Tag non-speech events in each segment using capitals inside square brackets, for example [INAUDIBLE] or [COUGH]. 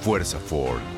Fuerza Ford.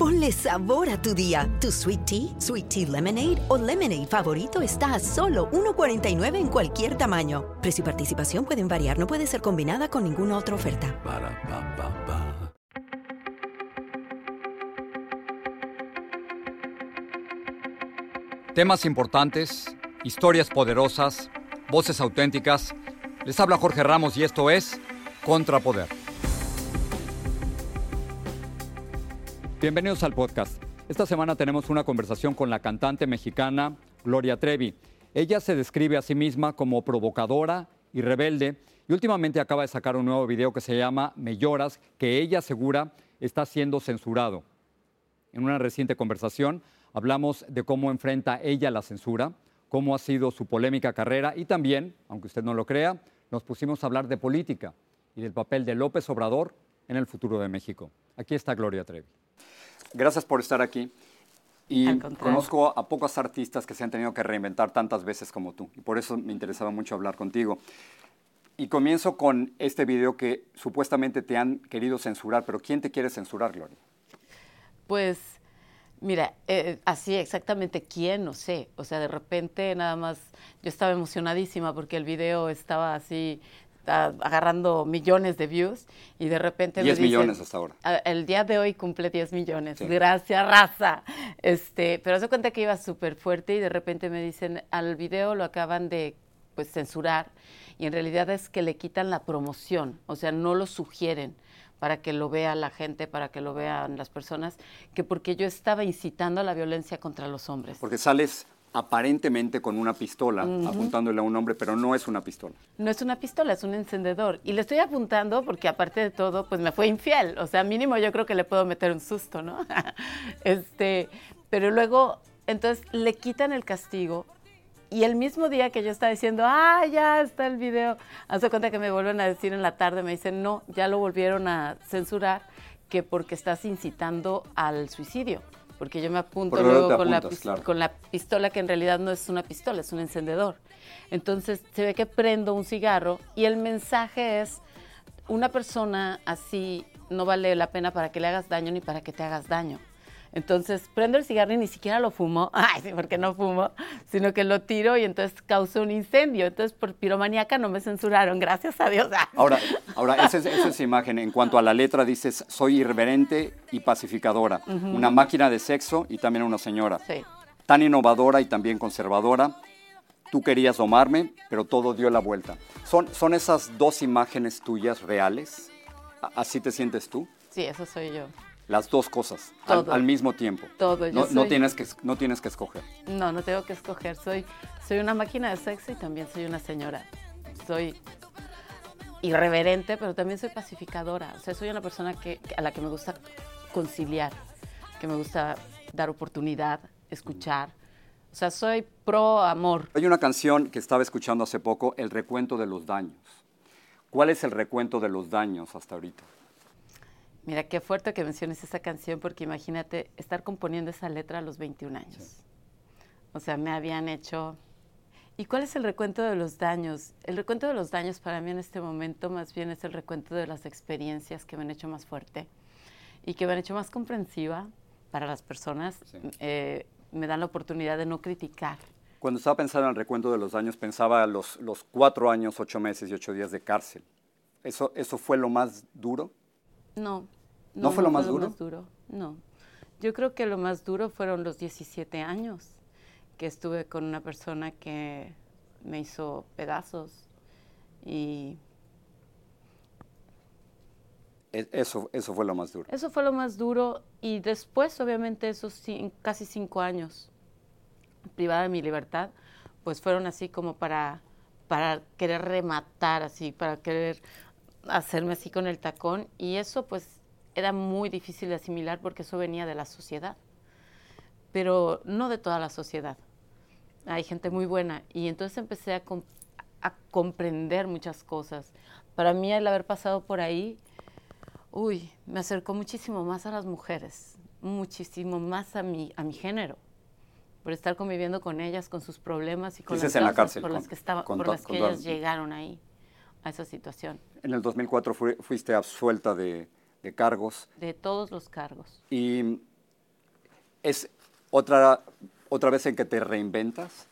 Ponle sabor a tu día. Tu sweet tea, sweet tea lemonade o lemonade favorito está a solo 1.49 en cualquier tamaño. Precio y participación pueden variar, no puede ser combinada con ninguna otra oferta. Temas importantes, historias poderosas, voces auténticas. Les habla Jorge Ramos y esto es Contrapoder. Bienvenidos al podcast. Esta semana tenemos una conversación con la cantante mexicana Gloria Trevi. Ella se describe a sí misma como provocadora y rebelde y últimamente acaba de sacar un nuevo video que se llama Me lloras, que ella asegura está siendo censurado. En una reciente conversación hablamos de cómo enfrenta ella la censura, cómo ha sido su polémica carrera y también, aunque usted no lo crea, nos pusimos a hablar de política y del papel de López Obrador en el futuro de México. Aquí está Gloria Trevi. Gracias por estar aquí. Y conozco a pocos artistas que se han tenido que reinventar tantas veces como tú. Y por eso me interesaba mucho hablar contigo. Y comienzo con este video que supuestamente te han querido censurar, pero ¿quién te quiere censurar, Gloria? Pues, mira, eh, así exactamente quién, no sé. O sea, de repente nada más, yo estaba emocionadísima porque el video estaba así agarrando millones de views y de repente me 10 dicen- millones hasta ahora. a- El día de hoy cumple 10 millones. Sí. Gracias, raza. Este, pero se cuenta que iba súper fuerte y de repente me dicen, al video lo acaban de pues censurar y en realidad es que le quitan la promoción, o sea, no lo sugieren para que lo vea la gente, para que lo vean las personas, que porque yo estaba incitando a la violencia contra los hombres. Porque sales aparentemente con una pistola apuntándole a un hombre, pero no es una pistola. No es una pistola, es un encendedor. Y le estoy apuntando porque aparte de todo, pues me fue infiel. O sea, mínimo yo creo que le puedo meter un susto, ¿no? [LAUGHS] este, pero luego, entonces le quitan el castigo. Y el mismo día que yo estaba diciendo, ah, ya está el video, hace cuenta que me vuelven a decir en la tarde, me dicen, no, ya lo volvieron a censurar, que porque estás incitando al suicidio. Porque yo me apunto luego con la, apuntas, pis- claro. con la pistola que en realidad no es una pistola, es un encendedor. Entonces se ve que prendo un cigarro y el mensaje es, una persona así no vale la pena para que le hagas daño ni para que te hagas daño. Entonces prendo el cigarro y ni siquiera lo fumo, [LAUGHS] ay, sí, porque no fumo, sino que lo tiro y entonces causa un incendio. Entonces por piromaníaca no me censuraron, gracias a Dios. [LAUGHS] Ahora, ahora esa, es, esa es imagen. En cuanto a la letra, dices, soy irreverente y pacificadora. Una máquina de sexo y también una señora. Sí. Tan innovadora y también conservadora. Tú querías domarme, pero todo dio la vuelta. ¿Son, son esas dos imágenes tuyas reales? ¿A- ¿Así te sientes tú? Sí, eso soy yo. Las dos cosas al, al mismo tiempo. Todo, No, no soy- tienes que, no tienes que escoger. No, no tengo que escoger. Soy, soy una máquina de sexo y también soy una señora. Soy irreverente, pero también soy pacificadora. O sea, soy una persona que, a la que me gusta conciliar, que me gusta dar oportunidad, escuchar. O sea, soy pro amor. Hay una canción que estaba escuchando hace poco, El recuento de los daños. ¿Cuál es el recuento de los daños hasta ahorita? Mira, qué fuerte que menciones esa canción porque imagínate estar componiendo esa letra a los 21 años. O sea, me habían hecho... ¿Y cuál es el recuento de los daños? El recuento de los daños para mí en este momento más bien es el recuento de las experiencias que me han hecho más fuerte y que me han hecho más comprensiva para las personas. Eh, me dan la oportunidad de no criticar. Cuando estaba pensando en el recuento de los daños, pensaba los, los cuatro años, ocho meses y ocho días de cárcel. ¿Eso, ¿Eso fue lo más duro? No. ¿No, fue, lo, más duro? lo más duro? No. Yo creo que lo más duro fueron los 17 años que estuve con una persona que me hizo pedazos y... E, eso, eso fue lo más duro. Eso fue lo más duro y después, obviamente, esos casi cinco años privada de mi libertad, pues fueron así como para, para querer rematar, así, para querer hacerme así con el tacón y eso pues era muy difícil de asimilar porque eso venía de la sociedad, pero no de toda la sociedad hay gente muy buena. Y entonces empecé a, a comprender muchas cosas. Para mí el haber pasado por ahí, uy, me acercó muchísimo más a las mujeres, muchísimo más a mi, a mi género por estar conviviendo con ellas, con sus problemas y con las la cárcel, por las que, estaba, por las que ellas llegaron ahí, a esa situación. En el 2004 fuiste absuelta de, de, cargos. De todos los cargos. Y es otra otra vez en que te reinventas.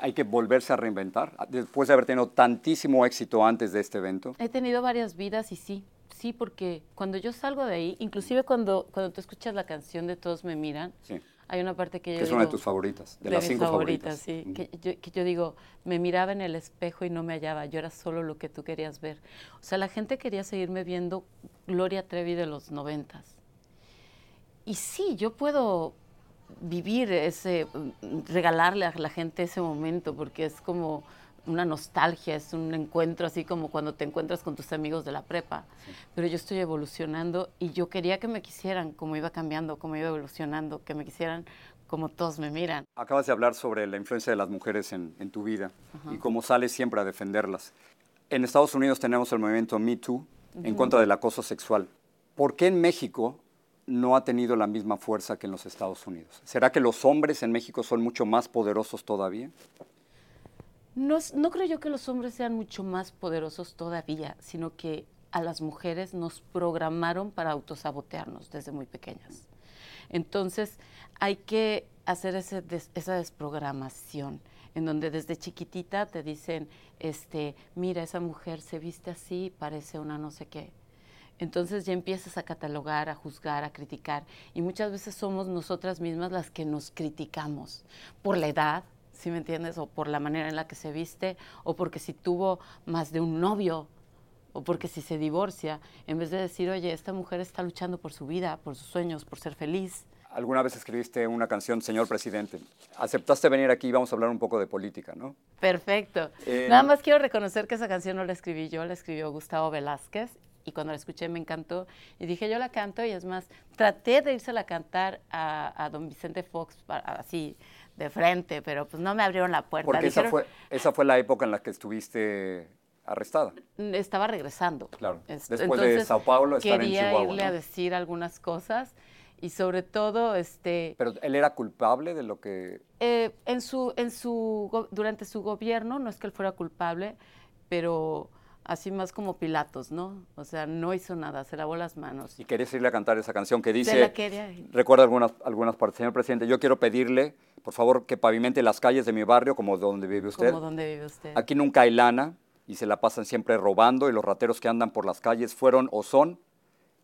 Hay que volverse a reinventar después de haber tenido tantísimo éxito antes de este evento. He tenido varias vidas y sí, sí, porque cuando yo salgo de ahí, inclusive cuando, cuando tú escuchas la canción de Todos me miran, hay una parte que yo es una de tus favoritas, de, las cinco favoritas. Sí, que, yo, que yo digo, me miraba en el espejo y no me hallaba, yo era solo lo que tú querías ver. O sea, la gente quería seguirme viendo Gloria Trevi de los noventas. Y sí, yo puedo vivir ese, regalarle a la gente ese momento, porque es como una nostalgia, es un encuentro así como cuando te encuentras con tus amigos de la prepa. Pero yo estoy evolucionando y yo quería que me quisieran como iba cambiando, como iba evolucionando, que me quisieran como todos me miran. Acabas de hablar sobre la influencia de las mujeres en, tu vida y cómo sales siempre a defenderlas. En Estados Unidos tenemos el movimiento Me Too en contra del acoso sexual. ¿Por qué en México no ha tenido la misma fuerza que en los Estados Unidos. ¿Será que los hombres en México son mucho más poderosos todavía? No, no creo yo que los hombres sean mucho más poderosos todavía, sino que a las mujeres nos programaron para autosabotearnos desde muy pequeñas. Entonces hay que hacer ese esa desprogramación en donde desde chiquitita te dicen, este, mira, esa mujer se viste así, parece una no sé qué entonces ya empiezas a catalogar, a juzgar, a criticar. Y muchas veces somos nosotras mismas las que nos criticamos por la edad, ¿sí me entiendes? O por la manera en la que se viste, o porque si tuvo más de un novio, o porque si se divorcia, en vez de decir, oye, esta mujer está luchando por su vida, por sus sueños, por ser feliz. Alguna vez escribiste una canción, Señor Presidente. Aceptaste venir aquí y vamos a hablar un poco de política, ¿no? Perfecto. Eh, Nada más quiero reconocer que esa canción no la escribí yo, la escribió Gustavo Velázquez y cuando la escuché me encantó y dije yo la canto y es más, traté de irse a cantar a, don Vicente Fox así de frente, pero pues no me abrieron la puerta. Porque esa, fue, esa fue la época en la que estuviste arrestada. Estaba regresando. Claro. Después de Sao Paulo, estar en Chihuahua. Quería irle a decir algunas cosas y sobre todo este pero él era culpable de lo que eh, en su en su durante su gobierno no es que él fuera culpable pero así más como Pilatos, ¿no? O sea, no hizo nada, se lavó las manos. Y querías irle a cantar esa canción que dice, se la quería. recuerda algunas, algunas partes, señor presidente, yo quiero pedirle, por favor, que pavimente las calles de mi barrio como donde vive usted. Como donde vive usted. Aquí nunca hay lana y se la pasan siempre robando y los rateros que andan por las calles fueron o son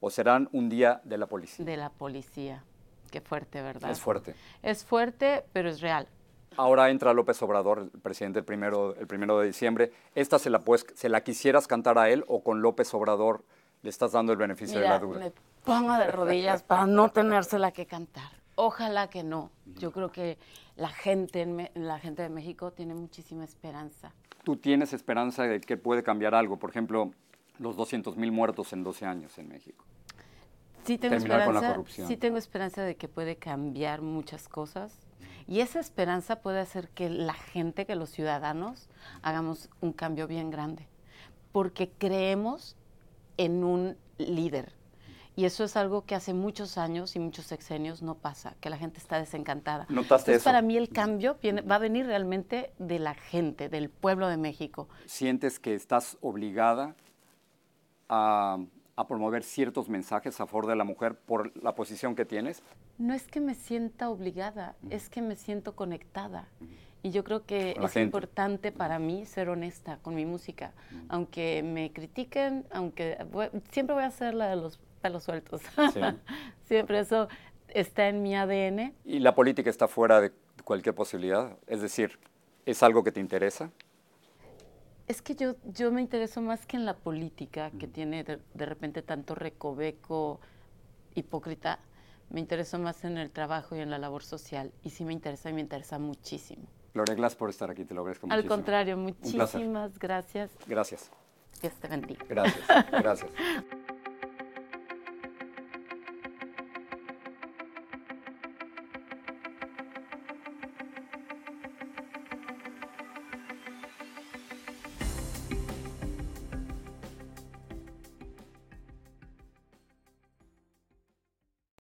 o serán un día de la policía. De la policía. Qué fuerte, ¿verdad? Es fuerte. Es fuerte, pero es real. Ahora entra López Obrador, el presidente el primero, el primero de diciembre. ¿Esta se la, pues, se la quisieras cantar a él o con López Obrador le estás dando el beneficio de la duda? Me pongo de rodillas para no tenérsela que cantar. Ojalá que no. Yo creo que la gente, la gente de México tiene muchísima esperanza. ¿Tú tienes esperanza de que puede cambiar algo? Por ejemplo, Los 200 mil muertos en 12 años en México. Sí tengo, Terminar con la esperanza, corrupción. sí tengo esperanza de que puede cambiar muchas cosas. Y esa esperanza puede hacer que la gente, que los ciudadanos, hagamos un cambio bien grande. Porque creemos en un líder. Y eso es algo que hace muchos años y muchos sexenios no pasa, que la gente está desencantada. ¿Notaste Entonces, eso? para mí el cambio viene- va a venir realmente de la gente, del pueblo de México. ¿Sientes que estás obligada a, a promover ciertos mensajes a favor de la mujer por la posición que tienes? No es que me sienta obligada, es que me siento conectada. Y yo creo que es gente. importante para mí ser honesta con mi música. Aunque me critiquen, aunque voy- siempre voy a ser la de los pelos sueltos. Sí. [LAUGHS] siempre eso está en mi ADN. ¿Y la política está fuera de cualquier posibilidad? Es decir, ¿es algo que te interesa? Es que yo, yo me intereso más que en la política, que tiene de, de repente tanto recoveco hipócrita. Me intereso más en el trabajo y en la labor social. Y sí me interesa y me interesa muchísimo. Gloria Glass por estar aquí, te lo agradezco Al muchísimo. contrario, Un placer. muchísimas gracias. Gracias, Dios te bendiga. gracias, [LAUGHS] gracias.